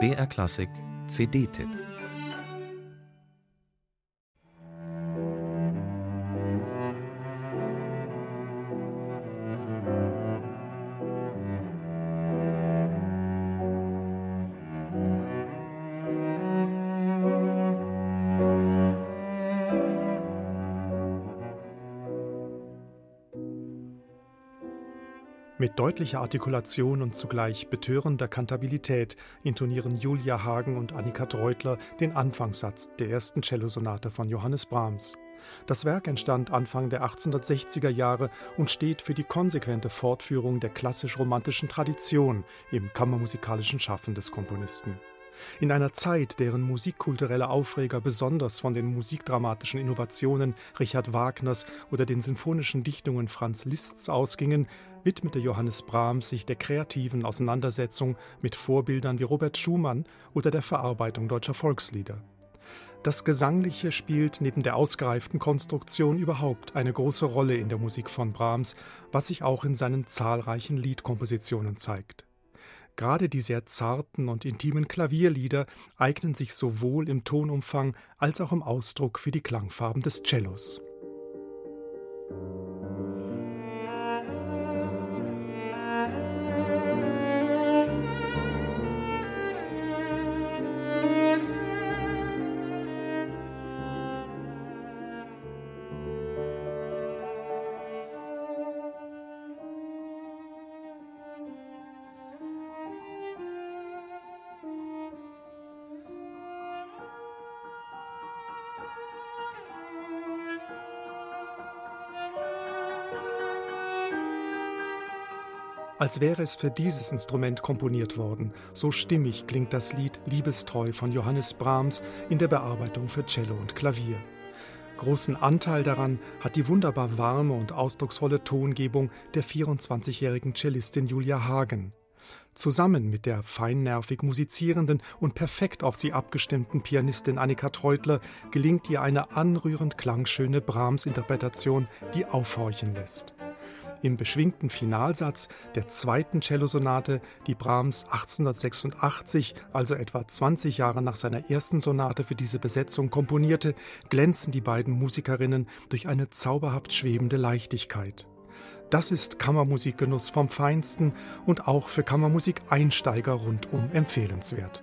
BR Klassik CD-Tipp Mit deutlicher Artikulation und zugleich betörender Kantabilität intonieren Julia Hagen und Annika Treutler den Anfangssatz der ersten Cellosonate von Johannes Brahms. Das Werk entstand Anfang der 1860er Jahre und steht für die konsequente Fortführung der klassisch-romantischen Tradition im kammermusikalischen Schaffen des Komponisten. In einer Zeit, deren musikkulturelle Aufreger besonders von den musikdramatischen Innovationen Richard Wagners oder den sinfonischen Dichtungen Franz Liszts ausgingen, widmete Johannes Brahms sich der kreativen Auseinandersetzung mit Vorbildern wie Robert Schumann oder der Verarbeitung deutscher Volkslieder. Das Gesangliche spielt neben der ausgereiften Konstruktion überhaupt eine große Rolle in der Musik von Brahms, was sich auch in seinen zahlreichen Liedkompositionen zeigt. Gerade die sehr zarten und intimen Klavierlieder eignen sich sowohl im Tonumfang als auch im Ausdruck für die Klangfarben des Cellos. Als wäre es für dieses Instrument komponiert worden. So stimmig klingt das Lied Liebestreu von Johannes Brahms in der Bearbeitung für Cello und Klavier. Großen Anteil daran hat die wunderbar warme und ausdrucksvolle Tongebung der 24-jährigen Cellistin Julia Hagen. Zusammen mit der feinnervig musizierenden und perfekt auf sie abgestimmten Pianistin Annika Treutler gelingt ihr eine anrührend klangschöne Brahms-Interpretation, die aufhorchen lässt. Im beschwingten Finalsatz der zweiten Cellosonate, die Brahms 1886, also etwa 20 Jahre nach seiner ersten Sonate für diese Besetzung komponierte, glänzen die beiden Musikerinnen durch eine zauberhaft schwebende Leichtigkeit. Das ist Kammermusikgenuss vom Feinsten und auch für Kammermusik-Einsteiger rundum empfehlenswert.